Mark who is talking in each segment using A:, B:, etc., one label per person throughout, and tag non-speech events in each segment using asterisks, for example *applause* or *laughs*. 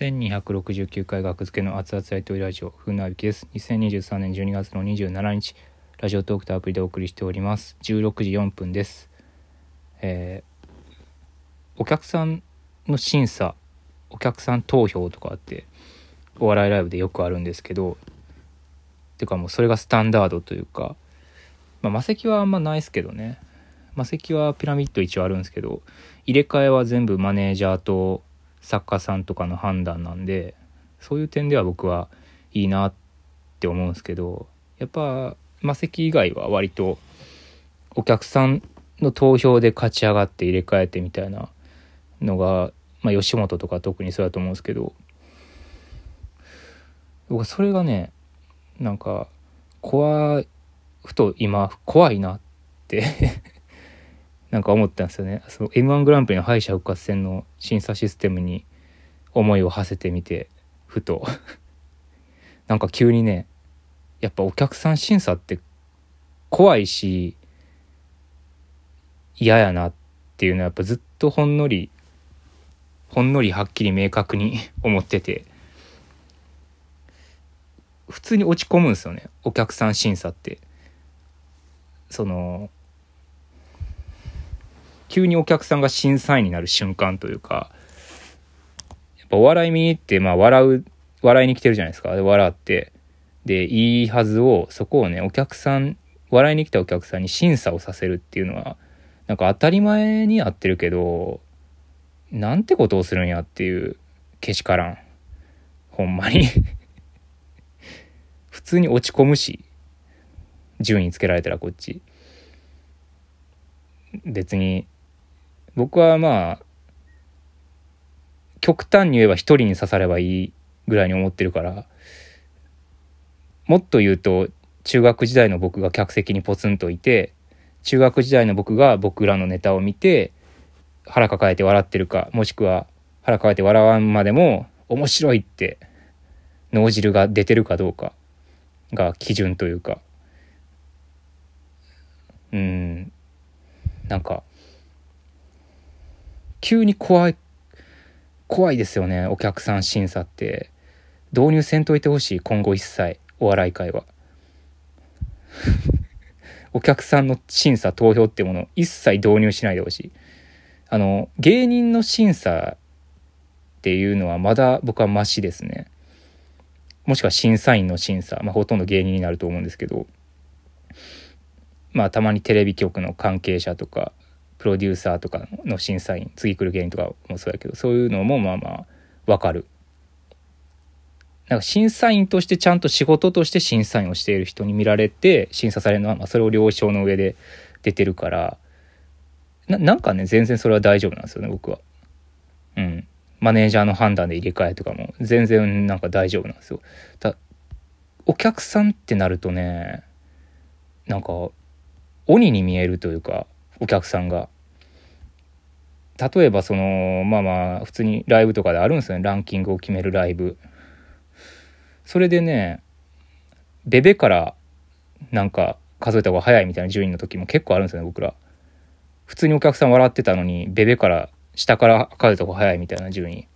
A: 1269回学付けの熱々ライトラジオ風なびきです。2023年12月の27日ラジオトークとアプリでお送りしております。16時4分です。えー、お客さんの審査お客さん投票とかってお笑いライブでよくあるんですけどてかもうそれがスタンダードというかまあ魔石はあんまないですけどね。魔石はピラミッド一応あるんですけど入れ替えは全部マネージャーと作家さんとかの判断なんでそういう点では僕はいいなって思うんですけどやっぱ魔石以外は割とお客さんの投票で勝ち上がって入れ替えてみたいなのが、まあ、吉本とか特にそうだと思うんですけど僕はそれがねなんか怖ふと今怖いなってなんか思ったんですよね。その M1 グランプリの敗者復活戦の審査システムに思いを馳せてみて、ふと *laughs* なんか急にね、やっぱお客さん審査って怖いし、嫌やなっていうのはやっぱずっとほんのり、ほんのりはっきり明確に *laughs* 思ってて、普通に落ち込むんですよね。お客さん審査って。その、急にお客さんが審査員になる瞬間というか、やっぱお笑い見に行って、まあ笑う、笑いに来てるじゃないですか。で、笑って。で、いいはずを、そこをね、お客さん、笑いに来たお客さんに審査をさせるっていうのは、なんか当たり前にやってるけど、なんてことをするんやっていうけしからん。ほんまに *laughs* 普通に落ち込むし、順位つけられたらこっち。別に僕はまあ極端に言えば一人に刺さればいいぐらいに思ってるからもっと言うと中学時代の僕が客席にポツンといて中学時代の僕が僕らのネタを見て腹抱えて笑ってるかもしくは腹抱えて笑わんまでも面白いって脳汁が出てるかどうかが基準というか。うん。なんか急に怖い、怖いですよね、お客さん審査って。導入せんといてほしい、今後一切、お笑い界は。*laughs* お客さんの審査、投票ってものを一切導入しないでほしい。あの、芸人の審査っていうのはまだ僕はマシですね。もしくは審査員の審査、まあ、ほとんど芸人になると思うんですけど、まあたまにテレビ局の関係者とかプロデューサーとかの審査員次来る芸人とかもそうやけどそういうのもまあまあわかる。なんか審査員としてちゃんと仕事として審査員をしている人に見られて審査されるのは、まあ、それを了承の上で出てるから。ななんかね全然それは大丈夫なんですよね僕は。うん。マネージャーの判断で入れ替えとかも全然なんか大丈夫なんですよ。だお客さんってなるとねなんか鬼に見えるというかお客さんが。例えばそのまあまあ普通にライブとかであるんですよねランキングを決めるライブ。それでねベベからなんか数えた方が早いみたいな順位の時も結構あるんですよね僕ら。普通にお客さん笑ってたのにベベから下から数えた方が早いみたいな順位。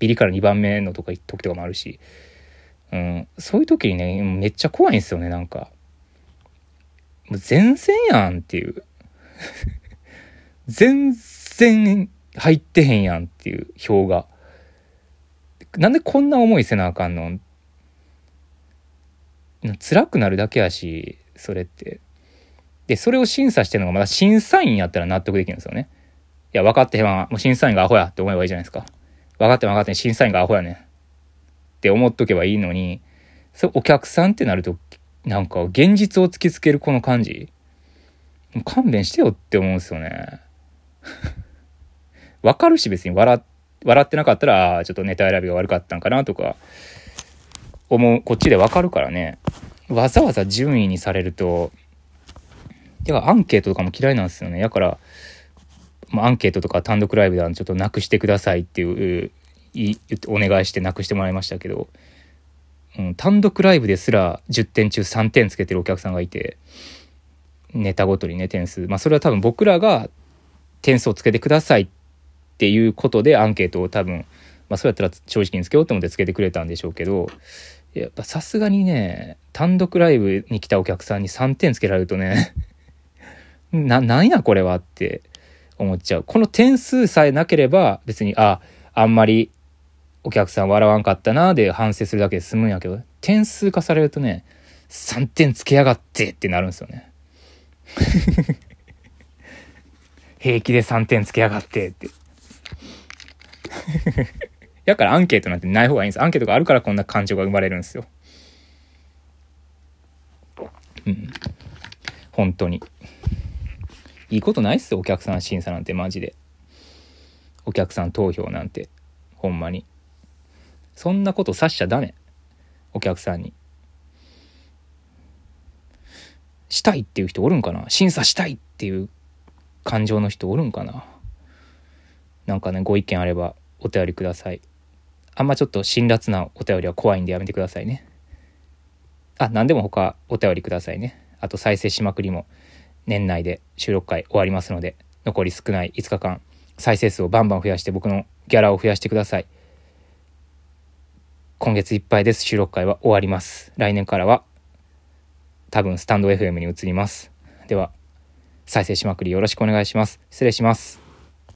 A: ビリから2番目のとか時とかもあるし。うん、そういう時にねめっちゃ怖いんですよねなんか。もう全然やんっていう。全然入ってへんやんっていう票が。なんでこんな思いせなあかんの？辛くなるだけやし、それって。で、それを審査してるのがまだ審査員やったら納得できるんですよね。いや、分かってへんわ。もう審査員がアホやって思えばいいじゃないですか。分かって分かって審査員がアホやねん。って思っとけばいいのに、そお客さんってなると、なんか現実を突きつけるこの感じ。勘弁してよって思うんですよね。*laughs* わかるし別に笑笑ってなかったら、ちょっとネタ選びが悪かったんかなとか、思う、こっちでわかるからね。わざわざ順位にされると、てかアンケートとかも嫌いなんですよね。だから、ま、アンケートとか単独ライブではちょっとなくしてくださいっていう、いお願いしてなくしてもらいましたけど、うん、単独ライブですら10点中3点つけてるお客さんがいて、ネタごとにね、点数。まあ、それは多分僕らが点数をつけてくださいっていうことでアンケートを多分まあそうやったら正直につけようと思ってつけてくれたんでしょうけど、やっぱさすがにね、単独ライブに来たお客さんに3点つけられるとね *laughs* な、なんやこれはって思っちゃう。この点数さえなければ別に、あ、あんまりお客さん笑わんかったなで反省するだけで済むんやけど、点数化されるとね、3点つけやがってってなるんですよね。平気で3点つけやがってって。*laughs* やからアンケートなんてない方がいいんです。アンケートがあるからこんな感情が生まれるんですよ。うん。本当に。いいことないっすよ、お客さん審査なんてマジで。お客さん投票なんて。ほんまに。そんなことさしちゃダメ。お客さんに。したいっていう人おるんかな？審査したいっていう感情の人おるんかな？なんかね、ご意見あればお便りください。あんまちょっと辛辣なお便りは怖いんでやめてくださいね。あ、何でも他お便りくださいね。あと再生しまくりも年内で収録回終わりますので、残り少ない5日間、再生数をバンバン増やして僕のギャラを増やしてください。今月いっぱいです。収録回は終わります。来年からは多分スタンド FM に移ります。では、再生しまくりよろしくお願いします。失礼します。